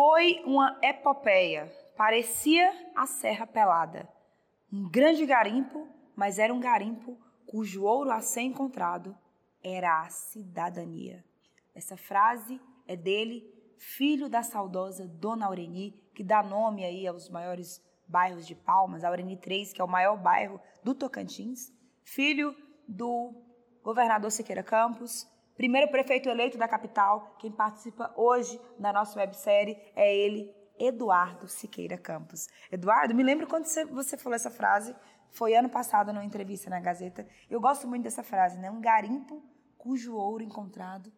Foi uma epopeia. Parecia a Serra Pelada. Um grande garimpo, mas era um garimpo cujo ouro a ser encontrado era a cidadania. Essa frase é dele, filho da saudosa Dona Aureni, que dá nome aí aos maiores bairros de Palmas, Aureni 3, que é o maior bairro do Tocantins, filho do governador Siqueira Campos, primeiro prefeito eleito da capital. Quem participa hoje da nossa websérie é ele, Eduardo Siqueira Campos. Eduardo, me lembro quando você falou essa frase, foi ano passado numa entrevista na Gazeta. Eu gosto muito dessa frase, né? Um garimpo cujo ouro encontrado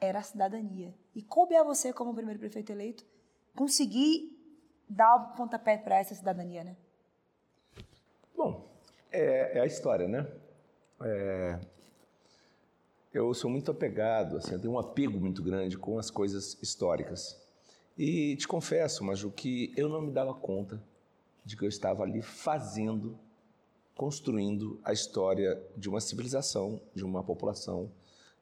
era a cidadania. E coube a você, como primeiro prefeito eleito, conseguir dar o pontapé para essa cidadania, né? Bom, é, é a história, né? É, eu sou muito apegado, assim, eu tenho um apego muito grande com as coisas históricas. E te confesso, Maju, que eu não me dava conta de que eu estava ali fazendo, construindo a história de uma civilização, de uma população,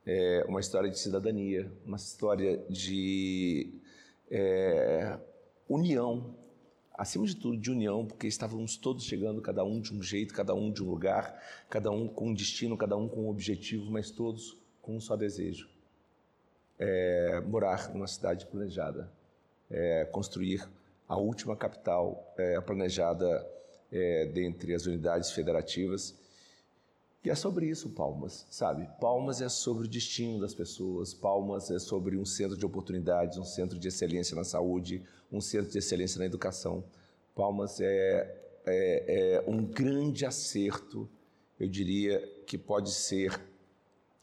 é, uma história de cidadania, uma história de é, união, acima de tudo de união, porque estávamos todos chegando, cada um de um jeito, cada um de um lugar, cada um com um destino, cada um com um objetivo, mas todos com um só desejo: é, morar numa cidade planejada, é, construir a última capital é, planejada é, dentre as unidades federativas. E é sobre isso, Palmas, sabe? Palmas é sobre o destino das pessoas, Palmas é sobre um centro de oportunidades, um centro de excelência na saúde, um centro de excelência na educação. Palmas é, é, é um grande acerto, eu diria, que pode ser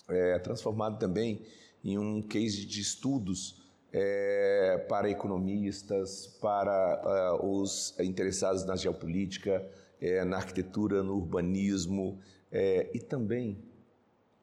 é, transformado também em um case de estudos é, para economistas, para uh, os interessados na geopolítica, é, na arquitetura, no urbanismo é, e também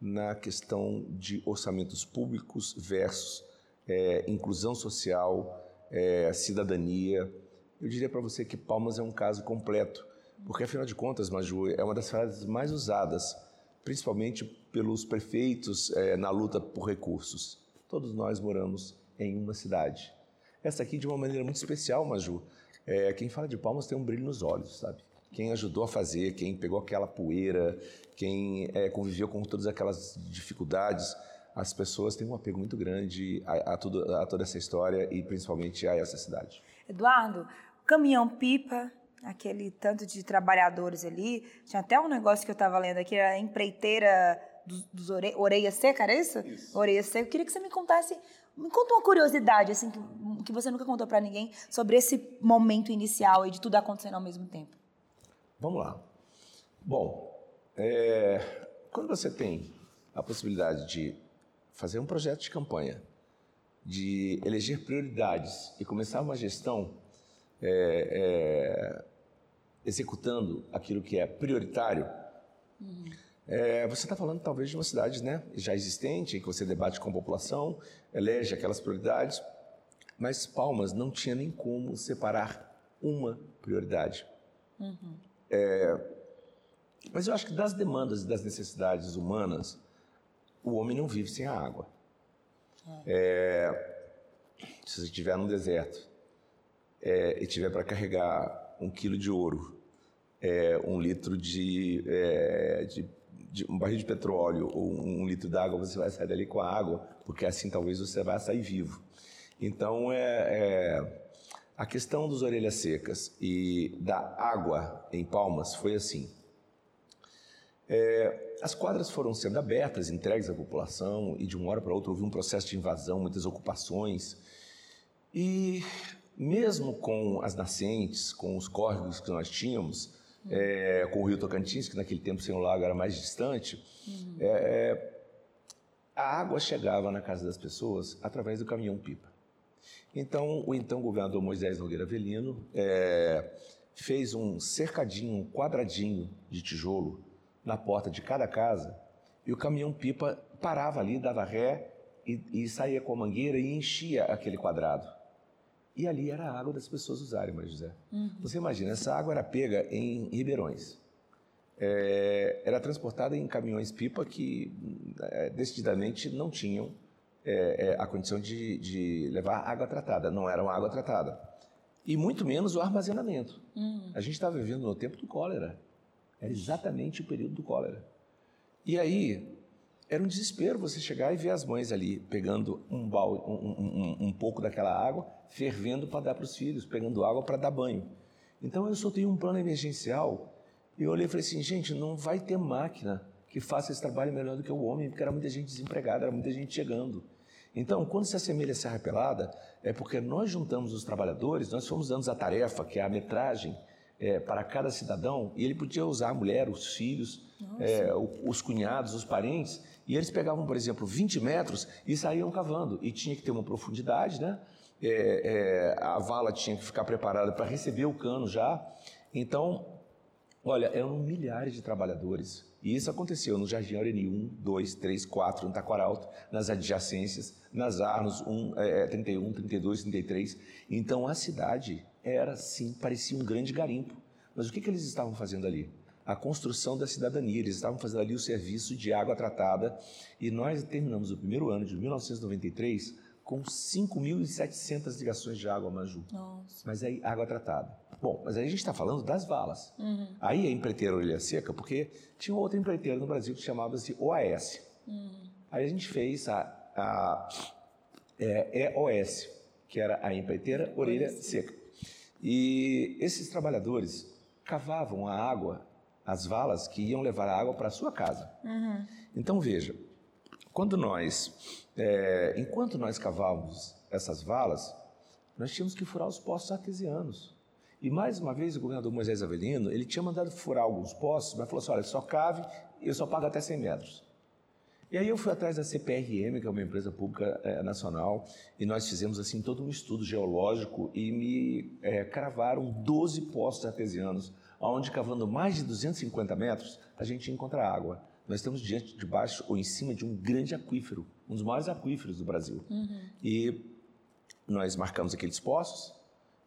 na questão de orçamentos públicos versus é, inclusão social, é, cidadania. Eu diria para você que Palmas é um caso completo, porque afinal de contas, Maju, é uma das frases mais usadas principalmente pelos prefeitos é, na luta por recursos. Todos nós moramos em uma cidade. Essa aqui, de uma maneira muito especial, Maju, é, quem fala de Palmas tem um brilho nos olhos, sabe? Quem ajudou a fazer, quem pegou aquela poeira, quem é, conviveu com todas aquelas dificuldades, as pessoas têm um apego muito grande a, a, tudo, a toda essa história e principalmente a essa cidade. Eduardo, caminhão-pipa aquele tanto de trabalhadores ali. Tinha até um negócio que eu estava lendo aqui, a empreiteira dos, dos ore, Orelha Seca, era isso? isso? Orelha Seca. Eu queria que você me contasse, me conta uma curiosidade, assim, que, que você nunca contou para ninguém, sobre esse momento inicial e de tudo acontecendo ao mesmo tempo. Vamos lá. Bom, é, quando você tem a possibilidade de fazer um projeto de campanha, de eleger prioridades e começar uma gestão é, é, executando aquilo que é prioritário, uhum. É, você está falando talvez de uma cidade né, já existente, em que você debate com a população, elege aquelas prioridades, mas Palmas não tinha nem como separar uma prioridade. Uhum. É, mas eu acho que das demandas e das necessidades humanas, o homem não vive sem a água. É. é se você estiver num deserto é, e tiver para carregar um quilo de ouro é, um litro de, é, de, de, um barril de petróleo ou um litro d'água, você vai sair dali com a água, porque assim talvez você vá sair vivo. Então, é, é, a questão dos orelhas secas e da água em Palmas foi assim. É, as quadras foram sendo abertas, entregues à população, e de uma hora para outra houve um processo de invasão, muitas ocupações. E mesmo com as nascentes, com os córregos que nós tínhamos, é, com o Rio Tocantins, que naquele tempo sem o lago era mais distante, uhum. é, a água chegava na casa das pessoas através do caminhão-pipa. Então, o então governador Moisés Nogueira Velino é, fez um cercadinho, um quadradinho de tijolo na porta de cada casa e o caminhão-pipa parava ali, dava ré e, e saía com a mangueira e enchia aquele quadrado. E ali era a água das pessoas usarem, Maria José. Uhum. Você imagina, essa água era pega em ribeirões. É, era transportada em caminhões-pipa que é, decididamente não tinham é, é, a condição de, de, levar água tratada, não era uma água tratada. E muito menos o armazenamento. Hum. A gente estava vivendo no tempo do cólera. Era exatamente o período do cólera. E aí, era um desespero você chegar e ver as mães ali pegando um, balde, um, um, um pouco daquela água, fervendo para dar para os filhos, pegando água para dar banho. Então eu soltei um plano emergencial e olhei e falei assim, gente, não vai ter máquina que faça esse trabalho melhor do que o homem, porque era muita gente desempregada, era muita gente chegando. Então, quando se assemelha a Serra Pelada, é porque nós juntamos os trabalhadores, nós fomos dando a tarefa, que é a metragem, é, para cada cidadão, e ele podia usar a mulher, os filhos, é, os cunhados, os parentes, e eles pegavam, por exemplo, 20 metros e saíam cavando. E tinha que ter uma profundidade, né? É, é, a vala tinha que ficar preparada para receber o cano já. Então, olha, eram milhares de trabalhadores. E isso aconteceu no Jardim Aureni 1, 2, 3, 4, no Taquaralto, nas adjacências, nas Arnos 1, é, 31, 32, 33. Então a cidade era, sim, parecia um grande garimpo. Mas o que, que eles estavam fazendo ali? a construção da cidadania. Eles estavam fazendo ali o serviço de água tratada e nós terminamos o primeiro ano de 1993 com 5.700 ligações de água Maju. Nossa. Mas aí, água tratada. Bom, mas aí a gente está falando das valas. Uhum. Aí a empreiteira Orelha Seca, porque tinha outra empreiteira no Brasil que chamava-se OAS. Uhum. Aí a gente fez a, a é, EOS, que era a empreiteira Orelha Seca. E esses trabalhadores cavavam a água as valas que iam levar a água para a sua casa. Uhum. Então veja, quando nós, é, enquanto nós cavávamos essas valas, nós tínhamos que furar os poços artesianos. E mais uma vez o governador Moisés Avelino, ele tinha mandado furar alguns poços, mas falou assim, olha, só cave, eu só pago até 100 metros. E aí eu fui atrás da CPRM, que é uma empresa pública é, nacional, e nós fizemos assim todo um estudo geológico e me é, cravaram 12 poços artesianos onde cavando mais de 250 metros, a gente encontra água. Nós estamos diante, debaixo ou em cima de um grande aquífero, um dos maiores aquíferos do Brasil. Uhum. E nós marcamos aqueles poços,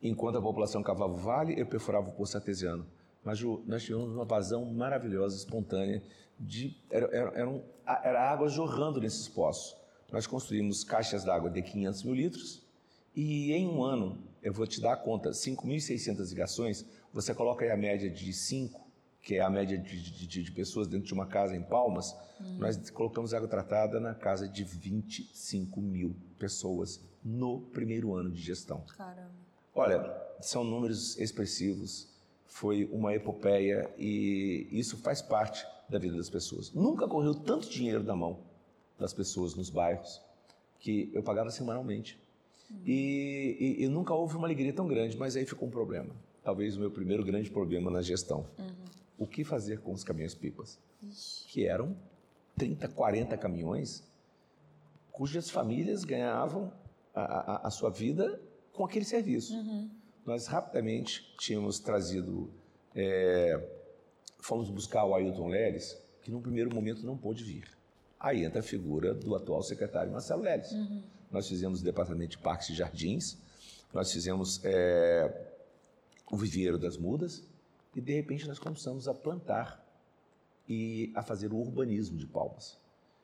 enquanto a população cavava o vale, eu perfurava o poço artesiano. Mas nós tivemos uma vazão maravilhosa, espontânea, de, era, era, era, um, era água jorrando nesses poços. Nós construímos caixas d'água de 500 mil litros e em um ano, eu vou te dar a conta, 5.600 ligações, você coloca aí a média de 5, que é a média de, de, de, pessoas dentro de uma casa em Palmas, hum. nós colocamos água tratada na casa de 25 mil pessoas no primeiro ano de gestão. Caramba. Olha, são números expressivos, foi uma epopeia e isso faz parte da vida das pessoas. Nunca correu tanto dinheiro da mão das pessoas nos bairros que eu pagava semanalmente. E, e, e nunca houve uma alegria tão grande, mas aí ficou um problema talvez o meu primeiro grande problema na gestão. Uhum. O que fazer com os caminhões-pipas? Que eram 30, 40 caminhões cujas famílias ganhavam a, a, a sua vida com aquele serviço. Uhum. Nós rapidamente tínhamos trazido, é, fomos buscar o Ailton Leles, que num primeiro momento não pôde vir. Aí entra a figura do atual secretário Marcelo Leles. Uhum. Nós fizemos o departamento de parques e jardins, nós fizemos é, o viveiro das mudas e de repente nós começamos a plantar e a fazer o urbanismo de Palmas.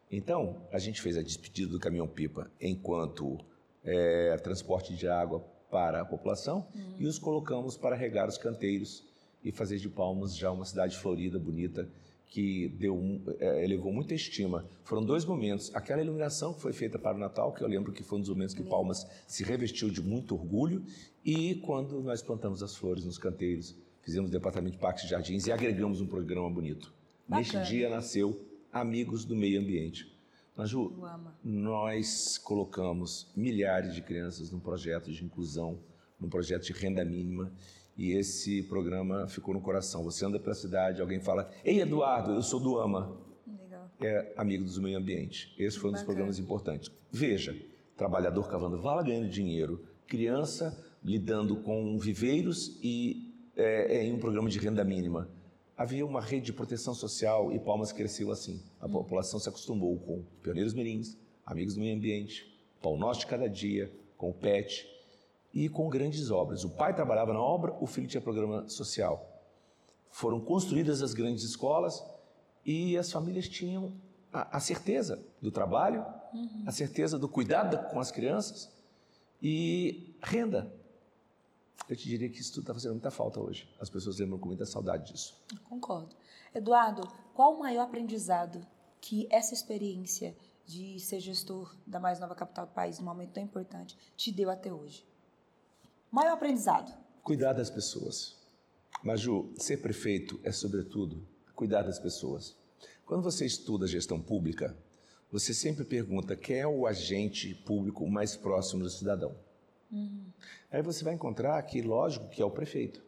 Então, a gente fez a despedida do caminhão-pipa enquanto é, transporte de água para a população uhum. e os colocamos para regar os canteiros e fazer de Palmas já uma cidade florida, bonita, que deu um, é, elevou muita estima. Foram dois momentos. Aquela iluminação que foi feita para o Natal, que eu lembro que foi um dos momentos que Palmas se revestiu de muito orgulho, e quando nós plantamos as flores nos canteiros, fizemos o departamento de parques e jardins e agregamos um programa bonito. Bacana. Neste dia nasceu Amigos do Meio Ambiente. Maju, nós colocamos milhares de crianças num projeto de inclusão, num projeto de renda mínima, e esse programa ficou no coração. Você anda pela cidade, alguém fala: Ei, Eduardo, eu sou do AMA. Legal. É amigo do meio ambiente. Esse foi um dos programas importantes. Veja: trabalhador cavando vala ganhando dinheiro, criança lidando com viveiros e é, é, em um programa de renda mínima. Havia uma rede de proteção social e Palmas cresceu assim. A hum. população se acostumou com Pioneiros Mirins, Amigos do Meio Ambiente, Pau Nosso de Cada Dia, com o PET e com grandes obras. O pai trabalhava na obra, o filho tinha programa social. Foram construídas as grandes escolas e as famílias tinham a, a certeza do trabalho, uhum. a certeza do cuidado com as crianças e renda. Eu te diria que isso tudo está fazendo muita falta hoje. As pessoas lembram com muita saudade disso. concordo. Eduardo, qual o maior aprendizado que essa experiência de ser gestor da mais nova capital do país, num momento tão importante, te deu até hoje? Maior aprendizado? Cuidar das pessoas. Maju, ser prefeito é, sobretudo, cuidar das pessoas. Quando você estuda gestão pública, você sempre pergunta quem é o agente público mais próximo do cidadão. Uhum. Aí você vai encontrar que, lógico, que é o prefeito,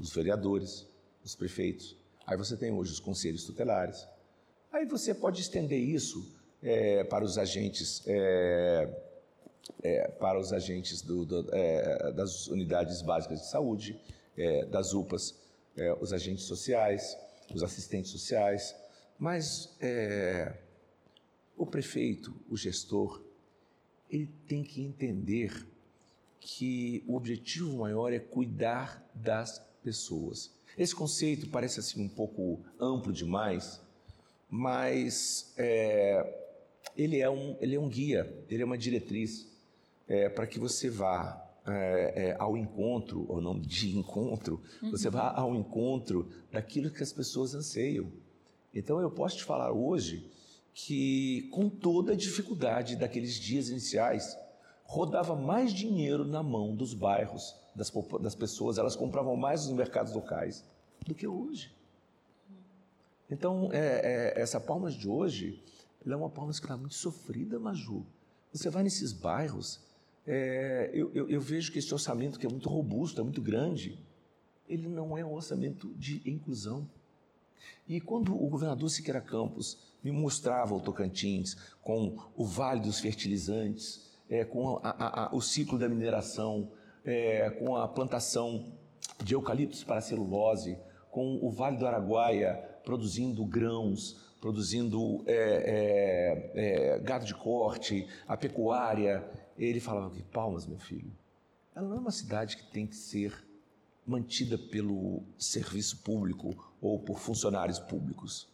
os vereadores, os prefeitos. Aí você tem hoje os conselhos tutelares. Aí você pode estender isso é, para os agentes, é, é, para os agentes do, do, é, das unidades básicas de saúde, é, das UPAs, é, os agentes sociais, os assistentes sociais. Mas o prefeito, o gestor, ele tem que entender que o objetivo maior é cuidar das pessoas. Esse conceito parece assim um pouco amplo demais, mas é, ele, é um, ele é um guia, ele é uma diretriz é, para que você vá é, é ao encontro, ou não de encontro, uhum. você vá ao encontro daquilo que as pessoas anseiam. Então eu posso te falar hoje que, com toda a dificuldade daqueles dias iniciais, rodava mais dinheiro na mão dos bairros, das, das pessoas, elas compravam mais nos mercados locais do que hoje. Então, é, é, essa Palmas de hoje, é uma Palmas que está muito sofrida, Maju. Você vai nesses bairros, é, eu, eu, eu, vejo que esse orçamento, que é muito robusto, é muito grande, ele não é um orçamento de inclusão. E quando o governador Siqueira Campos me mostrava o Tocantins com o Vale dos Fertilizantes, é, com a, a, o ciclo da mineração, é, com a plantação de eucaliptos para celulose, com o Vale do Araguaia produzindo grãos, produzindo é, é, é, gado de corte, a pecuária. Ele falava que Palmas, meu filho, ela não é uma cidade que tem que ser mantida pelo serviço público ou por funcionários públicos.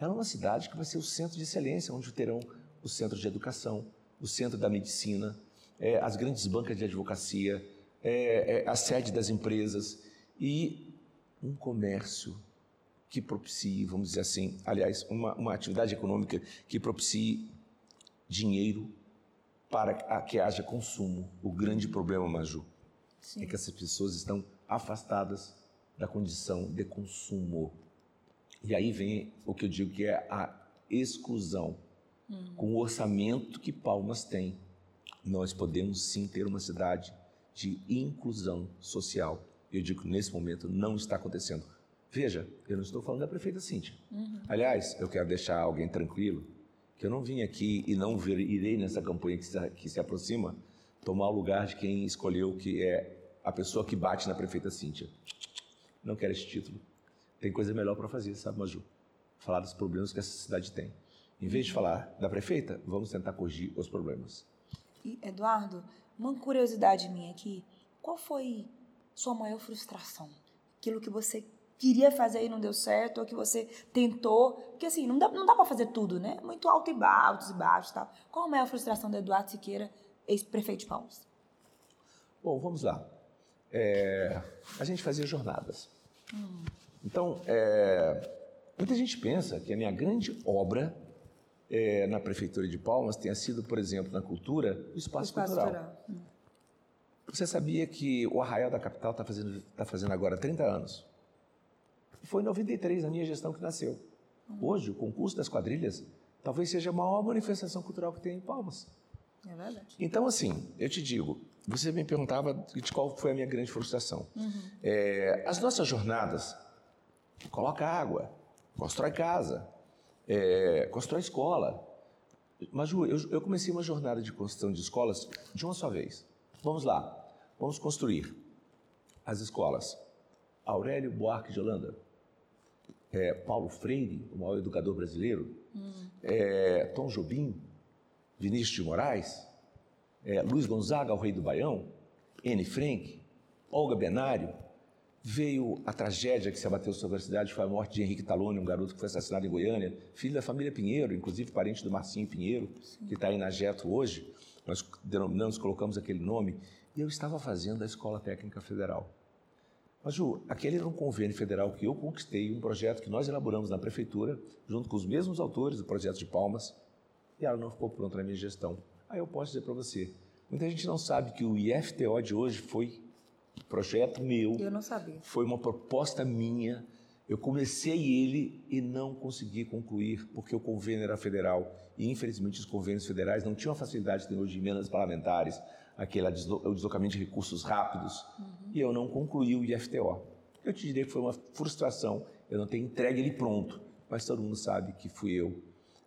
Ela é uma cidade que vai ser o centro de excelência, onde terão o centro de educação, o centro da medicina, é, as grandes bancas de advocacia, é, é, a sede das empresas e um comércio que propicie, vamos dizer assim, aliás, uma, uma atividade econômica que propicie dinheiro para que haja consumo. O grande problema, Maju, Sim. é que essas pessoas estão afastadas da condição de consumo. E aí vem o que eu digo que é a exclusão. Uhum. Com o orçamento que Palmas tem, nós podemos sim ter uma cidade de inclusão social. Eu digo que nesse momento não está acontecendo. Veja, eu não estou falando da prefeita Cíntia. Uhum. Aliás, eu quero deixar alguém tranquilo, que eu não vim aqui e não vir, irei nessa campanha que se, que se aproxima tomar o lugar de quem escolheu que é a pessoa que bate na prefeita Cíntia. Não quero esse título. Tem coisa melhor para fazer, sabe, Maju? Falar dos problemas que essa cidade tem. Em vez de falar da prefeita, vamos tentar corrigir os problemas. E, Eduardo, uma curiosidade minha aqui. Qual foi sua maior frustração? Aquilo que você queria fazer e não deu certo, ou que você tentou. Porque assim, não dá, não dá para fazer tudo, né? Muito alto e baixo, altos e baixos e tal. Qual a maior frustração do Eduardo Siqueira, ex-prefeito de Palmas? Bom, vamos lá. É, a gente fazia jornadas. Hum. Então, é, muita gente pensa que a minha grande obra é, na Prefeitura de Palmas tenha sido, por exemplo, na cultura, o espaço, o espaço cultural. cultural. Hum. Você sabia que o Arraial da Capital está fazendo, tá fazendo agora 30 anos? Foi em 93, na minha gestão, que nasceu. Hum. Hoje, o concurso das quadrilhas talvez seja a maior manifestação cultural que tem em Palmas. É verdade. Então, assim, eu te digo, você me perguntava de qual foi a minha grande frustração. Uhum. É, as nossas jornadas, coloca água, constrói casa, é, constrói escola. Mas, Ju, eu, eu comecei uma jornada de construção de escolas de uma só vez. Vamos lá, vamos construir as escolas. Aurélio Buarque de Holanda, é, Paulo Freire, o maior educador brasileiro, hum. é, Tom Jobim, Vinícius de Moraes, é, Luiz Gonzaga, o rei do Baião, N. Frank, Olga Benário, Veio a tragédia que se abateu sobre a cidade, foi a morte de Henrique Talone, um garoto que foi assassinado em Goiânia, filho da família Pinheiro, inclusive parente do Marcinho Pinheiro, Sim. que está aí na Jeto hoje. Nós denominamos, colocamos aquele nome, e eu estava fazendo a Escola Técnica Federal. Mas, Ju, aquele era um convênio federal que eu conquistei, um projeto que nós elaboramos na prefeitura, junto com os mesmos autores do projeto de Palmas, e ela não ficou pronta na minha gestão. Aí eu posso dizer para você, muita gente não sabe que o IFTO de hoje foi projeto meu. Eu não sabia. Foi uma proposta minha. Eu comecei ele e não consegui concluir porque o convênio era federal e infelizmente os convênios federais não tinham a facilidade que tem hoje de emendas parlamentares, aquele o deslocamento de recursos rápidos uhum. e eu não concluí o IFTO. Eu te diria que foi uma frustração eu não ter entregue ele pronto, mas todo mundo sabe que fui eu,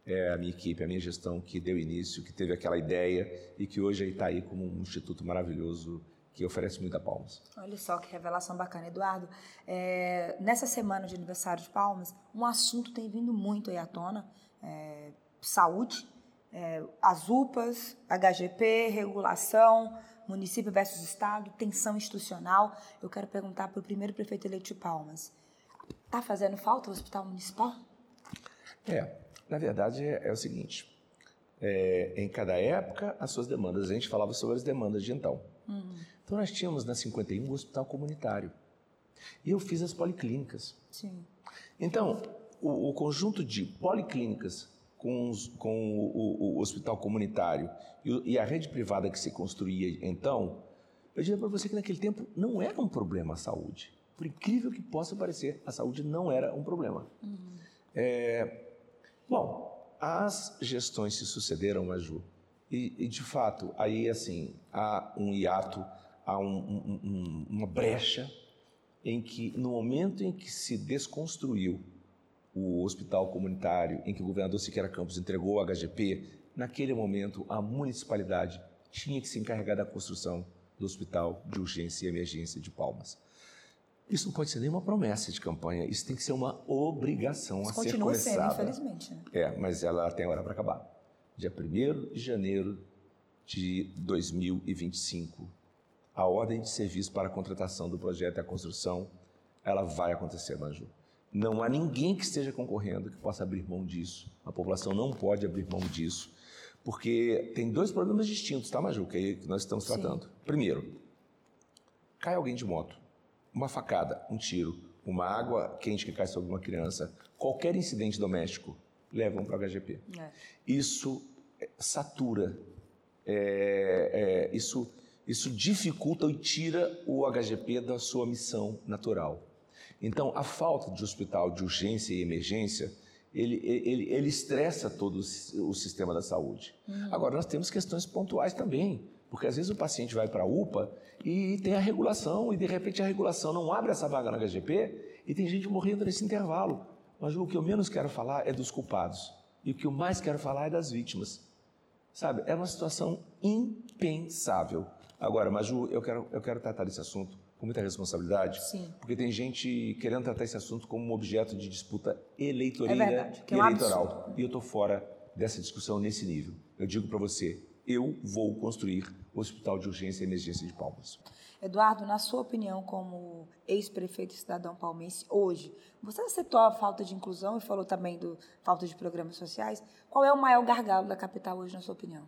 é, a minha equipe, a minha gestão que deu início, que teve aquela ideia e que hoje está aí como um instituto maravilhoso que oferece muita Palmas. Olha só que revelação bacana, Eduardo. É, nessa semana de aniversário de Palmas, um assunto tem vindo muito aí à tona, é, saúde, é, as UPAs, HGP, regulação, município versus Estado, tensão institucional. Eu quero perguntar para o primeiro prefeito eleito de Palmas, está fazendo falta o hospital municipal? É, na verdade é, é o seguinte, é, em cada época as suas demandas, a gente falava sobre as demandas de então. Uhum. Então nós tínhamos na 51 um hospital comunitário. E eu fiz as policlínicas. Sim. Então, o, o conjunto de policlínicas com, os, com o, o, hospital comunitário e, e, a rede privada que se construía então, eu diria para você que naquele tempo não era um problema a saúde. Por incrível que possa parecer, a saúde não era um problema. Uhum. É, bom, as gestões se sucederam, Maju, e, e de fato, aí assim, há um hiato há um, um, uma brecha em que, no momento em que se desconstruiu o hospital comunitário, em que o governador Siqueira Campos entregou o HGP, naquele momento a municipalidade tinha que se encarregar da construção do hospital de urgência e emergência de Palmas. Isso não pode ser nenhuma promessa de campanha, isso tem que ser uma obrigação isso a ser começada. Continua sendo, infelizmente. Né? É, mas ela tem hora para acabar. Dia 1 de janeiro de 2025, a ordem de serviço para a contratação do projeto e a construção, ela vai acontecer, Maju. Não há ninguém que esteja concorrendo que possa abrir mão disso. A população não pode abrir mão disso, porque tem dois problemas distintos, tá, Maju, que, que nós estamos tratando. Sim. Primeiro, cai alguém de moto, uma facada, um tiro, uma água quente que cai sobre uma criança, qualquer incidente doméstico, levam para o HGP. É. Isso satura, é, é, isso isso dificulta e tira o HGP da sua missão natural. Então, a falta de hospital de urgência e emergência, ele, ele, ele estressa todo o sistema da saúde. Uhum. Agora, nós temos questões pontuais também, porque às vezes o paciente vai para a UPA e tem a regulação, e de repente a regulação não abre essa vaga no HGP e tem gente morrendo nesse intervalo. Mas o que eu menos quero falar é dos culpados. E o que eu mais quero falar é das vítimas. Sabe, é uma situação impensável. Agora, Maju, eu quero, eu quero tratar desse assunto com muita responsabilidade, Sim. porque tem gente querendo tratar esse assunto como um objeto de disputa eleitoreira é verdade, e é um eleitoral. Absurdo. E eu estou fora dessa discussão nesse nível. Eu digo para você, eu vou construir o Hospital de Urgência e Emergência de Palmas. Eduardo, na sua opinião, como ex-prefeito e cidadão palmense, hoje, você aceitou a falta de inclusão e falou também do falta de programas sociais. Qual é o maior gargalo da capital hoje, na sua opinião?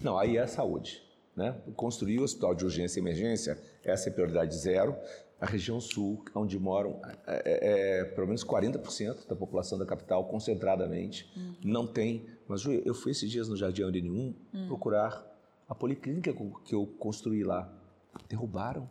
Não, aí é a saúde. Né? Construir o hospital de urgência e emergência, essa é prioridade zero. A região sul, onde moram é, é, é pelo menos 40% da população da capital, concentradamente, uhum. não tem. Mas Ju, eu fui esses dias no Jardim Aurélio uhum. procurar a policlínica que eu construí lá. Derrubaram,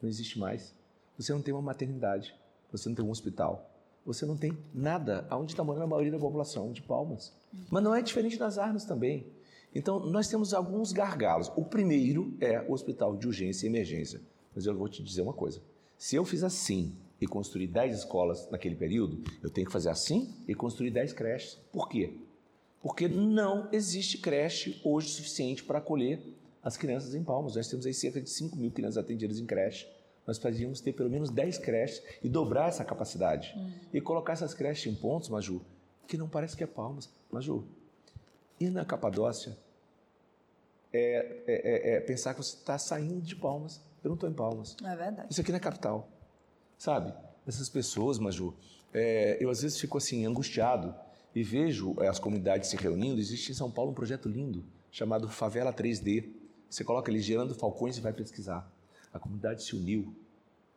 não existe mais. Você não tem uma maternidade, você não tem um hospital, você não tem nada aonde está morando a maioria da população, de Palmas. Uhum. Mas não é diferente nas armas também. Então, nós temos alguns gargalos. O primeiro é o hospital de urgência e emergência. Mas eu vou te dizer uma coisa: se eu fiz assim e construir 10 escolas naquele período, eu tenho que fazer assim e construir 10 creches. Por quê? Porque não existe creche hoje suficiente para acolher as crianças em Palmas. Nós temos aí cerca de 5 mil crianças atendidas em creche. Nós precisamos ter pelo menos 10 creches e dobrar essa capacidade. Uhum. E colocar essas creches em pontos, Maju, que não parece que é Palmas. Maju, e na Capadócia, é, é, é, é pensar que você está saindo de Palmas. Eu não estou em Palmas. É verdade. Isso aqui não é capital. sabe? Essas pessoas, Maju, é, eu às vezes fico assim, angustiado e vejo as comunidades se reunindo. Existe em São Paulo um projeto lindo chamado Favela 3D. Você coloca ali Gerando Falcões e vai pesquisar. A comunidade se uniu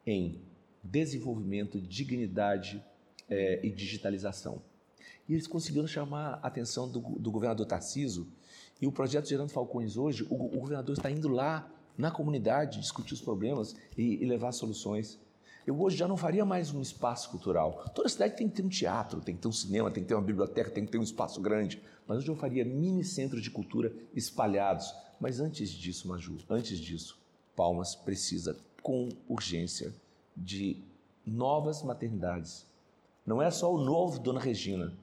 em desenvolvimento, dignidade é, e digitalização. E eles conseguiram chamar a atenção do, do governador Tarciso. E o projeto Gerando Falcões hoje, o, o governador está indo lá na comunidade discutir os problemas e, e levar soluções. Eu hoje já não faria mais um espaço cultural. Toda cidade tem que ter um teatro, tem que ter um cinema, tem que ter uma biblioteca, tem que ter um espaço grande. Mas hoje eu faria mini centros de cultura espalhados. Mas antes disso, Maju, antes disso, Palmas precisa com urgência de novas maternidades. Não é só o novo Dona Regina.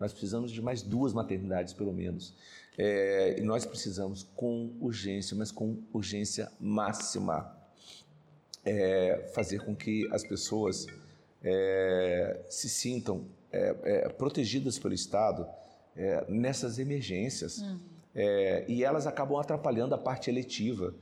Nós precisamos de mais duas maternidades, pelo menos. É, e nós precisamos com urgência, mas com urgência máxima, é, fazer com que as pessoas é, se sintam é, é, protegidas pelo Estado é, nessas emergências. Uhum. e elas acabam atrapalhando a parte eletiva.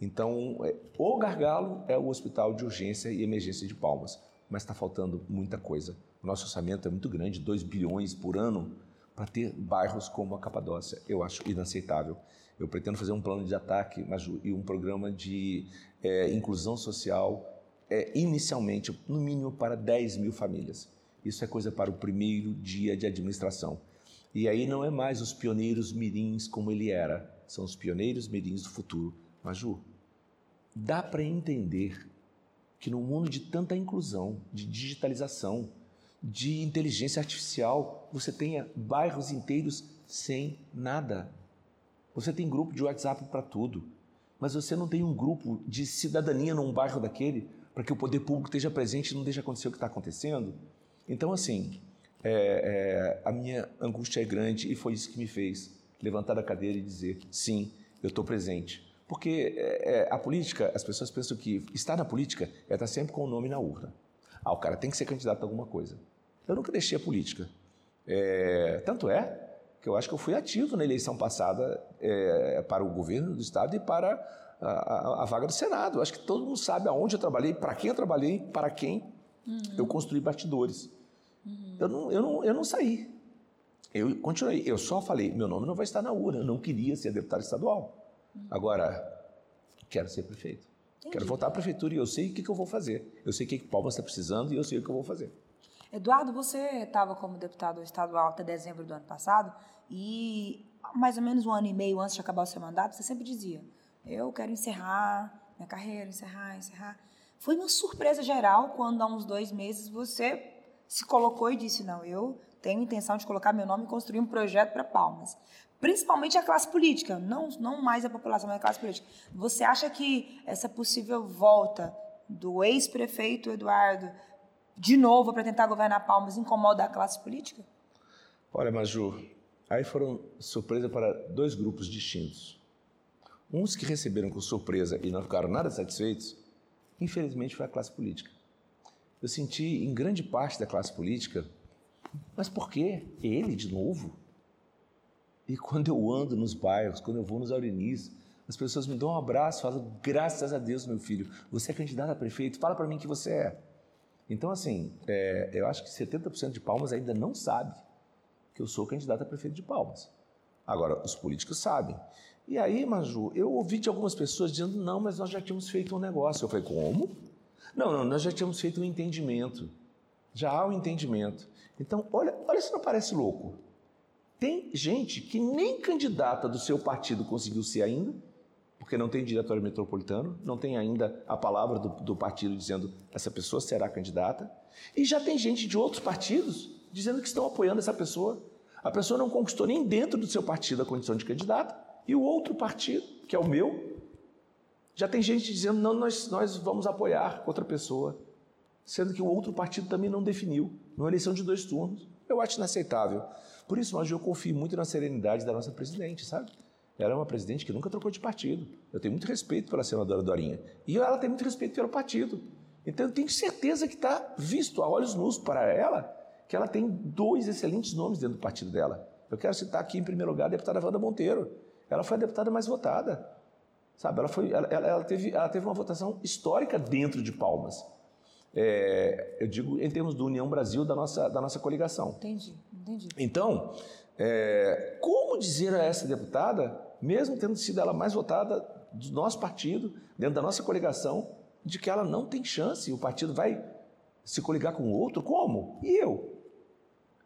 Então, o gargalo é o Hospital de Urgência e Emergência de Palmas, mas está faltando muita coisa. O nosso orçamento é muito grande, 2 bilhões por ano, para ter bairros como a Capadócia. Eu acho inaceitável. Eu pretendo fazer um plano de ataque mas, e um programa de é, inclusão social, é, inicialmente, no mínimo para 10 mil famílias. Isso é coisa para o primeiro dia de administração. E aí não é mais os pioneiros mirins como ele era, são os pioneiros mirins do futuro. Maju, dá para entender que no mundo de tanta inclusão, de digitalização, de inteligência artificial, você tenha bairros inteiros sem nada. Você tem grupo de WhatsApp para tudo, mas você não tem um grupo de cidadania num bairro daquele para que o poder público esteja presente e não deixe acontecer o que está acontecendo. Então, assim, é, é, a minha angústia é grande e foi isso que me fez levantar da cadeira e dizer: sim, eu estou presente. Porque é, é, a política, as pessoas pensam que estar na política é estar sempre com o nome na urna. Ah, o cara tem que ser candidato a alguma coisa. Eu nunca deixei a política. É, tanto é que eu acho que eu fui ativo na eleição passada é, para o governo do Estado e para a, a, a, vaga do Senado. Eu acho que todo mundo sabe aonde eu trabalhei, para quem eu trabalhei, para quem uhum. eu construí bastidores. Uhum. Eu, não, eu, não, eu não saí. Eu continuei. Eu só falei, meu nome não vai estar na urna. Eu não queria ser deputado estadual. Uhum. Agora, quero ser prefeito. Entendi. Quero voltar à prefeitura e eu sei o que, que eu vou fazer. Eu sei o que, que Palmas está precisando e eu sei o que eu vou fazer. Eduardo, você estava como deputado estadual até dezembro do ano passado e mais ou menos um ano e meio antes de acabar o seu mandato, você sempre dizia: eu quero encerrar minha carreira, encerrar, encerrar. Foi uma surpresa geral quando há uns dois meses você se colocou e disse: não, eu tenho intenção de colocar meu nome e construir um projeto para Palmas principalmente a classe política, não, não mais a população, mas a classe política. Você acha que essa possível volta do ex-prefeito Eduardo de novo para tentar governar Palmas incomoda a classe política? Olha, Maju, aí foram surpresa para dois grupos distintos. Uns que receberam com surpresa e não ficaram nada satisfeitos, infelizmente foi a classe política. Eu senti em grande parte da classe política, mas por que ele de novo? E quando eu ando nos bairros, quando eu vou nos Aurenis, as pessoas me dão um abraço, falam: graças a Deus, meu filho, você é candidato a prefeito, fala para mim que você é. Então, assim, é, eu acho que 70% de Palmas ainda não sabe que eu sou candidato a prefeito de Palmas. Agora, os políticos sabem. E aí, Maju, eu ouvi de algumas pessoas dizendo: não, mas nós já tínhamos feito um negócio. Eu falei: como? Não, não, nós já tínhamos feito um entendimento. Já há um entendimento. Então, olha, olha se não parece louco. Tem gente que nem candidata do seu partido conseguiu ser ainda, porque não tem diretório metropolitano, não tem ainda a palavra do, do partido dizendo essa pessoa será candidata, e já tem gente de outros partidos dizendo que estão apoiando essa pessoa. A pessoa não conquistou nem dentro do seu partido a condição de candidata, e o outro partido, que é o meu, já tem gente dizendo não, nós, nós vamos apoiar outra pessoa, sendo que o outro partido também não definiu, numa eleição de dois turnos. Eu acho inaceitável. Por isso, hoje eu confio muito na serenidade da nossa presidente, sabe? Ela é uma presidente que nunca trocou de partido. Eu tenho muito respeito pela senadora Dorinha. E ela tem muito respeito pelo partido. Então eu tenho certeza que está visto a olhos nus para ela que ela tem dois excelentes nomes dentro do partido dela. Eu quero citar aqui, em primeiro lugar, a deputada Wanda Monteiro. Ela foi a deputada mais votada. Sabe, ela, foi, ela, ela, teve, ela teve uma votação histórica dentro de Palmas. É, eu digo em termos do União Brasil, da nossa, da nossa coligação. Entendi, entendi. Então, é, como dizer a essa deputada, mesmo tendo sido ela mais votada do nosso partido, dentro da nossa coligação, de que ela não tem chance, o partido vai se coligar com outro? Como? E eu?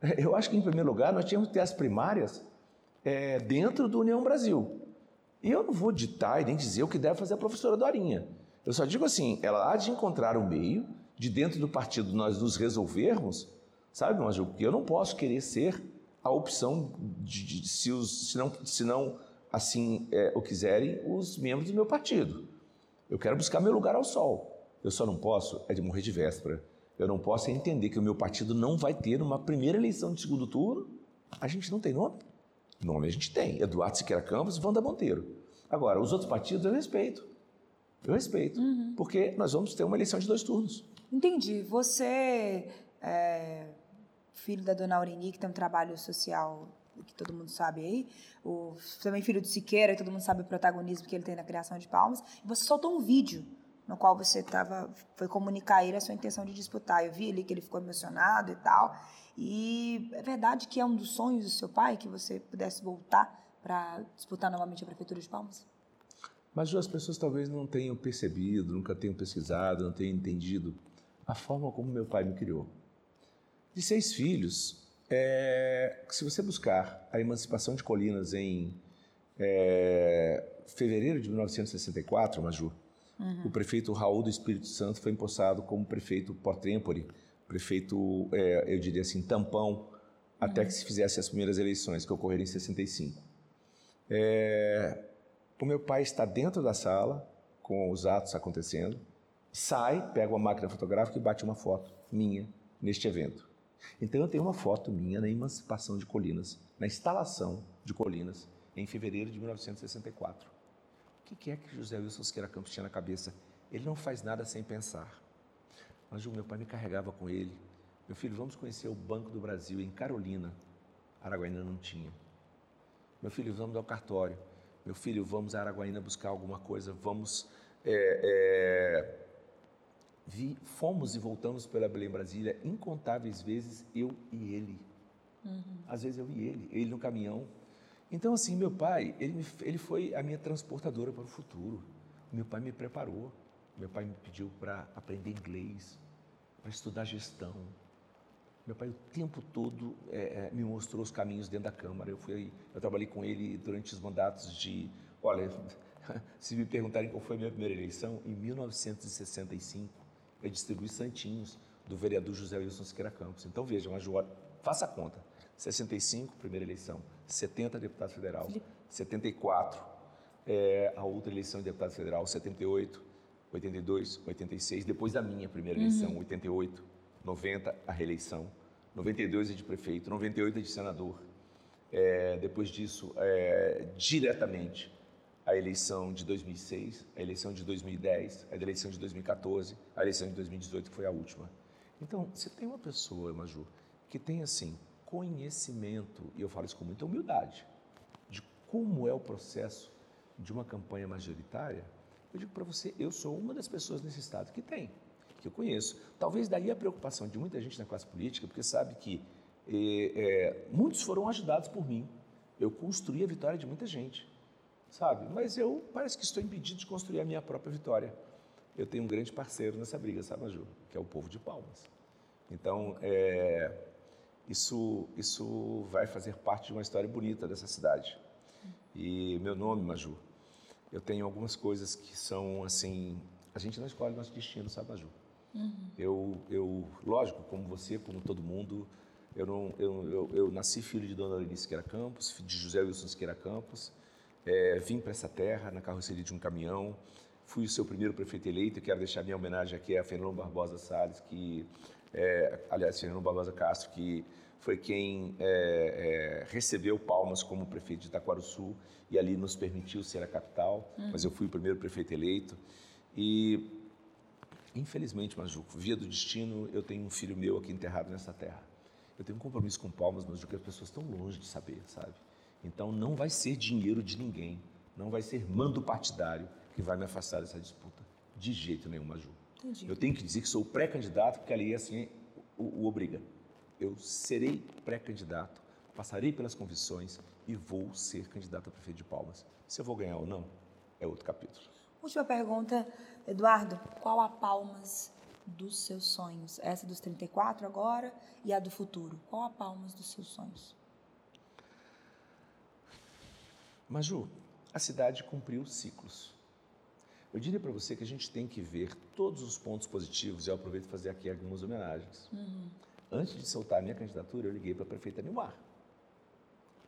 Eu acho que, em primeiro lugar, nós tínhamos que ter as primárias é, dentro do União Brasil. E eu não vou ditar e nem dizer o que deve fazer a professora Dorinha. Eu só digo assim, ela há de encontrar o meio de dentro do partido nós nos resolvermos, sabe, mas porque eu não posso querer ser a opção de, de se, os, se, não, se não assim é, o quiserem os membros do meu partido. Eu quero buscar meu lugar ao sol. Eu só não posso é de morrer de véspera. Eu não posso é entender que o meu partido não vai ter uma primeira eleição de segundo turno. A gente não tem nome? Nome a gente tem. Eduardo Siqueira Campos e Wanda Monteiro. Agora, os outros partidos eu respeito. Eu respeito. Uhum. Porque nós vamos ter uma eleição de dois turnos. Entendi. Você é filho da dona Aureni, que tem um trabalho social que todo mundo sabe aí, o, também filho do Siqueira, que todo mundo sabe o protagonismo que ele tem na criação de palmas, e você soltou um vídeo no qual você tava, foi comunicar a ele a sua intenção de disputar. Eu vi ali que ele ficou emocionado e tal. E é verdade que é um dos sonhos do seu pai que você pudesse voltar para disputar novamente a Prefeitura de Palmas? Mas as pessoas talvez não tenham percebido, nunca tenham pesquisado, não tenham entendido a forma como meu pai me criou. De seis filhos, é, se você buscar a emancipação de Colinas em é, fevereiro de 1964, Maju, uhum. o prefeito Raul do Espírito Santo foi empossado como prefeito portempore, prefeito, é, eu diria assim, tampão, até uhum. que se fizesse as primeiras eleições, que ocorreram em 65. É, o meu pai está dentro da sala, com os atos acontecendo, sai, pega uma máquina fotográfica e bate uma foto minha neste evento. Então eu tenho uma foto minha na emancipação de Colinas, na instalação de Colinas, em fevereiro de 1964. O que é que José Wilson Siqueira Campos tinha na cabeça? Ele não faz nada sem pensar. Mas o meu pai me carregava com ele. Meu filho, vamos conhecer o Banco do Brasil em Carolina. Araguaína não tinha. Meu filho, vamos ao cartório. Meu filho, vamos a Araguaína buscar alguma coisa. Vamos é, é, Vi, fomos e voltamos pela Belém Brasília incontáveis vezes, eu e ele. Uhum. Às vezes eu e ele, ele no caminhão. Então, assim, meu pai, ele, ele foi a minha transportadora para o futuro. Meu pai me preparou. Meu pai me pediu para aprender inglês, para estudar gestão. Meu pai o tempo todo é, é, me mostrou os caminhos dentro da Câmara. Eu fui, eu trabalhei com ele durante os mandatos de, olha, se me perguntarem qual foi a minha primeira eleição, em 1965 é distribuir santinhos do vereador José Wilson Siqueira Campos. Então veja, Major, faça a conta. 65, primeira eleição. 70, deputado federal. 74, é, a outra eleição de deputado federal. 78, 82, 86. Depois da minha primeira uhum. eleição, 88, 90, a reeleição. 92 é de prefeito, 98 é de senador. É, depois disso, é, diretamente a eleição de 2006, a eleição de 2010, a eleição de 2014, a eleição de 2018, que foi a última. Então, você tem uma pessoa, Maju, que tem, assim, conhecimento, e eu falo isso com muita humildade, de como é o processo de uma campanha majoritária, eu digo para você, eu sou uma das pessoas nesse estado que tem, que eu conheço. Talvez daí a preocupação de muita gente na classe política, porque sabe que é, é, muitos foram ajudados por mim. Eu construí a vitória de muita gente sabe? Mas eu parece que estou impedido de construir a minha própria vitória. Eu tenho um grande parceiro nessa briga, sabe, Maju? Que é o povo de Palmas. Então, é, isso, isso vai fazer parte de uma história bonita dessa cidade. E meu nome, Maju, eu tenho algumas coisas que são assim. A gente não escolhe nosso destino, sabe, Maju? Uhum. Eu, eu, lógico, como você, como todo mundo, eu, não, eu, eu, eu nasci filho de Dona Lenice Siqueira Campos, de José Wilson Siqueira Campos, é, vim para essa terra na carroceria de um caminhão, fui o seu primeiro prefeito eleito. Quero deixar minha homenagem aqui a Fernando Barbosa Salles, que, é, aliás, Fernando Barbosa Castro, que foi quem é, é, recebeu Palmas como prefeito de Itaquaruçu e ali nos permitiu ser a capital, uhum. mas eu fui o primeiro prefeito eleito. E, infelizmente, Majuco, via do destino, eu tenho um filho meu aqui enterrado nessa terra. Eu tenho um compromisso com Palmas, mas que as pessoas estão longe de saber, sabe? Então não vai ser dinheiro de ninguém, não vai ser mando partidário que vai me afastar dessa disputa. De jeito nenhum, Maju. Entendi. Eu tenho que dizer que sou pré-candidato, porque ali assim o, o obriga. Eu serei pré-candidato, passarei pelas convicções e vou ser candidato a prefeito de Palmas. Se eu vou ganhar ou não, é outro capítulo. Última pergunta, Eduardo. Qual a Palmas dos seus sonhos? Essa dos 34 agora e a do futuro. Qual a Palmas dos seus sonhos? Maju, a cidade cumpriu ciclos. Eu diria para você que a gente tem que ver todos os pontos positivos e eu aproveito para fazer aqui algumas homenagens. Uhum. Antes de soltar a minha candidatura, eu liguei para a prefeita Nilmar.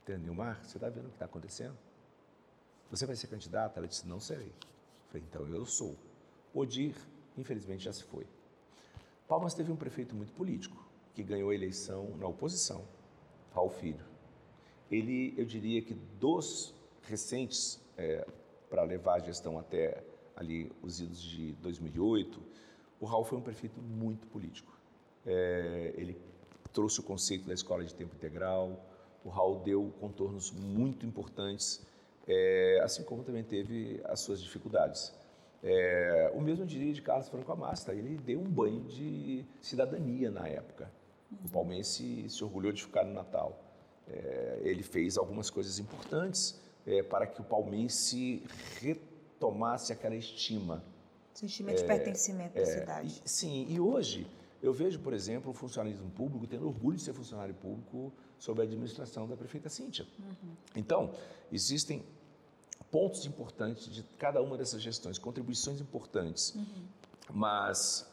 Entendeu, Nilmar, você está vendo o que está acontecendo? Você vai ser candidata? Ela disse, não serei. Falei, então eu sou. Odir, infelizmente, já se foi. Palmas teve um prefeito muito político, que ganhou a eleição na oposição, Raul Filho. Ele, eu diria que dos recentes, é, para levar a gestão até ali os idos de 2008, o Raul foi um prefeito muito político. É, ele trouxe o conceito da escola de tempo integral, o Raul deu contornos muito importantes, é, assim como também teve as suas dificuldades. É, o mesmo diria de Carlos Franco Amasta, ele deu um banho de cidadania na época. O palmense se orgulhou de ficar no Natal. É, ele fez algumas coisas importantes é, para que o palmense tomasse aquela estima. Sentimento de pertencimento da cidade. E, sim, e hoje eu vejo, por exemplo, o funcionalismo público tendo orgulho de ser funcionário público sob a administração da prefeita Cíntia. Uhum. Então, existem pontos importantes de cada uma dessas gestões, contribuições importantes, Uhum. mas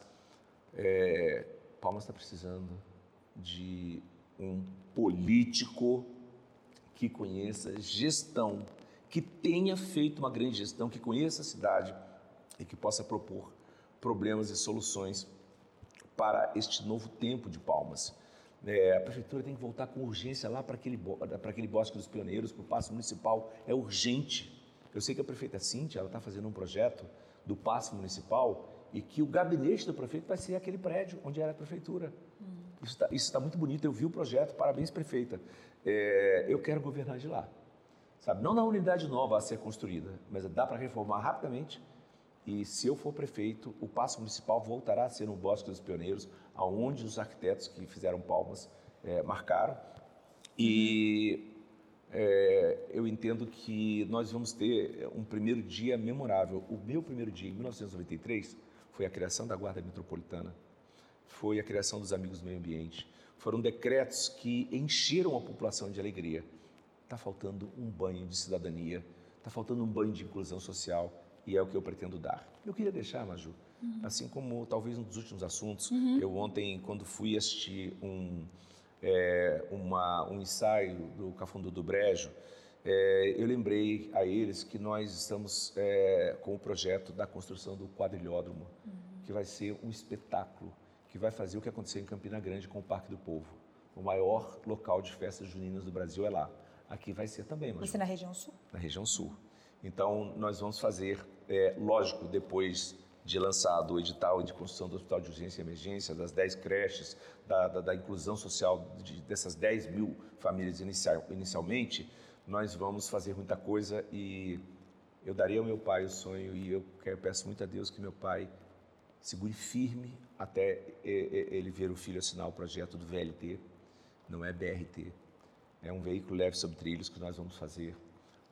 é, Palmas está precisando de um político que conheça gestão que tenha feito uma grande gestão, que conheça a cidade e que possa propor problemas e soluções para este novo tempo de Palmas. É, a prefeitura tem que voltar com urgência lá para aquele, para aquele Bosque dos Pioneiros, para o Passo Municipal. É urgente. Eu sei que a prefeita Cíntia ela está fazendo um projeto do Passo Municipal e que o gabinete do prefeito vai ser aquele prédio onde era a prefeitura. Isso está tá muito bonito. Eu vi o projeto. Parabéns, prefeita. É, eu quero governar de lá. Sabe? Não na unidade nova a ser construída, mas dá para reformar rapidamente. E se eu for prefeito, o Paço Municipal voltará a ser um Bosque dos Pioneiros, aonde os arquitetos que fizeram palmas é, marcaram. E é, eu entendo que nós vamos ter um primeiro dia memorável. O meu primeiro dia, em 1993, foi a criação da Guarda Metropolitana, foi a criação dos Amigos do Meio Ambiente. Foram decretos que encheram a população de alegria está faltando um banho de cidadania, está faltando um banho de inclusão social e é o que eu pretendo dar. Eu queria deixar, Maju, uhum. assim como talvez um dos últimos assuntos, uhum. eu ontem, quando fui assistir um, é, uma, um ensaio do Cafundo do Brejo, é, eu lembrei a eles que nós estamos é, com o projeto da construção do quadrilhódromo, uhum. que vai ser um espetáculo, que vai fazer o que aconteceu em Campina Grande com o Parque do Povo. O maior local de festas juninas do Brasil é lá. Aqui vai ser também. Vai ser na região sul? Na região sul. Então, nós vamos fazer, é, lógico, depois de lançado o edital de construção do Hospital de Urgência e Emergência, das 10 creches, da, da, da inclusão social de, dessas 10 mil famílias inicial, inicialmente, nós vamos fazer muita coisa e eu daria ao meu pai o sonho e eu peço muito a Deus que meu pai segure firme até ele ver o filho assinar o projeto do VLT, não é BRT, é um veículo leve sobre trilhos que nós vamos fazer,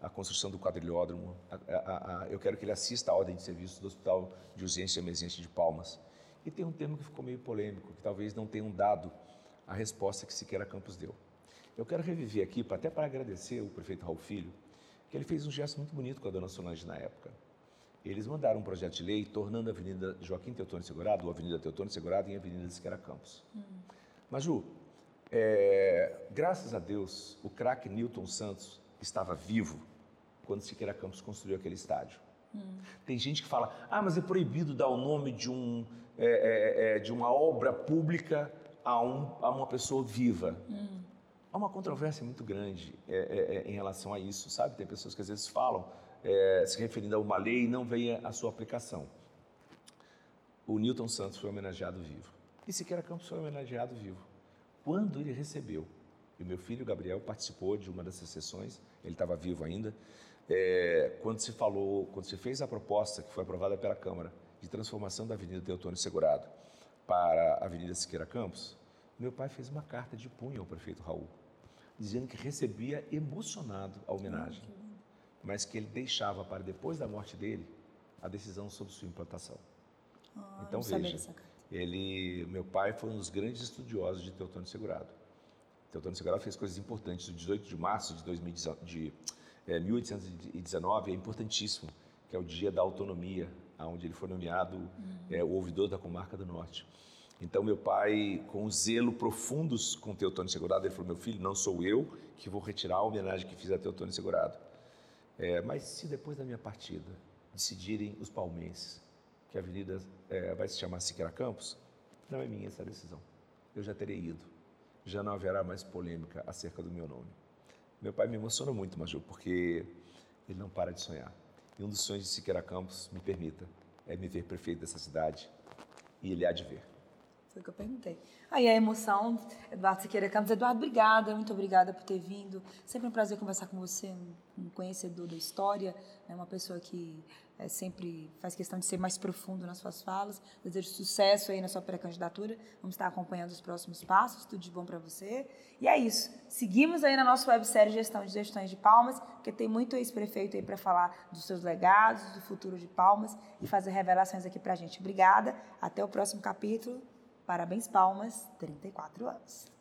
a construção do quadrilhódromo. A, a, a, eu quero que ele assista à ordem de serviço do Hospital de Urgência e Emergência de Palmas. E tem um tema que ficou meio polêmico, que talvez não tenham dado a resposta que Siqueira Campos deu. Eu quero reviver aqui, até para agradecer o prefeito Raul Filho, que ele fez um gesto muito bonito com a dona Solange na época. Eles mandaram um projeto de lei tornando a Avenida Joaquim Teotônio Segurado, ou Avenida Teotônio Segurado, em Avenida Siqueira Campos. Hum. Maju, é, graças a Deus, o craque Newton Santos estava vivo quando Siqueira Campos construiu aquele estádio. Hum. Tem gente que fala, ah, mas é proibido dar o nome de, um, é, é, é de uma obra pública a, um, a uma pessoa viva. Hum. Há uma controvérsia muito grande é, é, em relação a isso, sabe? Tem pessoas que às vezes falam, se referindo a uma lei e não vem a sua aplicação. O Newton Santos foi homenageado vivo. E Siqueira Campos foi homenageado vivo quando ele recebeu. E meu filho Gabriel participou de uma dessas sessões, ele estava vivo ainda. É, quando se falou, quando se fez a proposta que foi aprovada pela Câmara de transformação da Avenida Teotônio Segurado para a Avenida Siqueira Campos, meu pai fez uma carta de punho ao prefeito Raul, dizendo que recebia emocionado a homenagem, mas que ele deixava para depois da morte dele a decisão sobre sua implantação. Ah, então veja, ele, meu pai foi um dos grandes estudiosos de Teotônio Segurado. Teotônio Segurado fez coisas importantes. O 18 de março de, 2019, de é, 1819 é importantíssimo, que é o dia da autonomia, onde ele foi nomeado uhum. é, o ouvidor da comarca do Norte. Então, meu pai, com zelo profundo com Teotônio Segurado, ele falou: Meu filho, não sou eu que vou retirar a homenagem que fiz a Teotônio Segurado. É, mas se depois da minha partida decidirem os palmenses que a avenida é, vai se chamar Siqueira Campos, não é minha essa decisão. Eu já terei ido. Já não haverá mais polêmica acerca do meu nome. Meu pai me emociona muito, Maju, porque ele não para de sonhar. E um dos sonhos de Siqueira Campos, me permita, é me ver prefeito dessa cidade. E ele há de ver. Foi o que eu perguntei. Aí a emoção, Eduardo Siqueira Campos. Eduardo, obrigada, muito obrigada por ter vindo. Sempre um prazer conversar com você, um conhecedor da história, né? uma pessoa que é, sempre faz questão de ser mais profundo nas suas falas. Desejo sucesso aí na sua pré-candidatura. Vamos estar acompanhando os próximos passos. Tudo de bom para você. E é isso. Seguimos aí na nossa websérie Gestão de Gestões de Palmas, porque tem muito ex-prefeito aí para falar dos seus legados, do futuro de Palmas e fazer revelações aqui para a gente. Obrigada. Até o próximo capítulo. Parabéns, Palmas. 34 anos.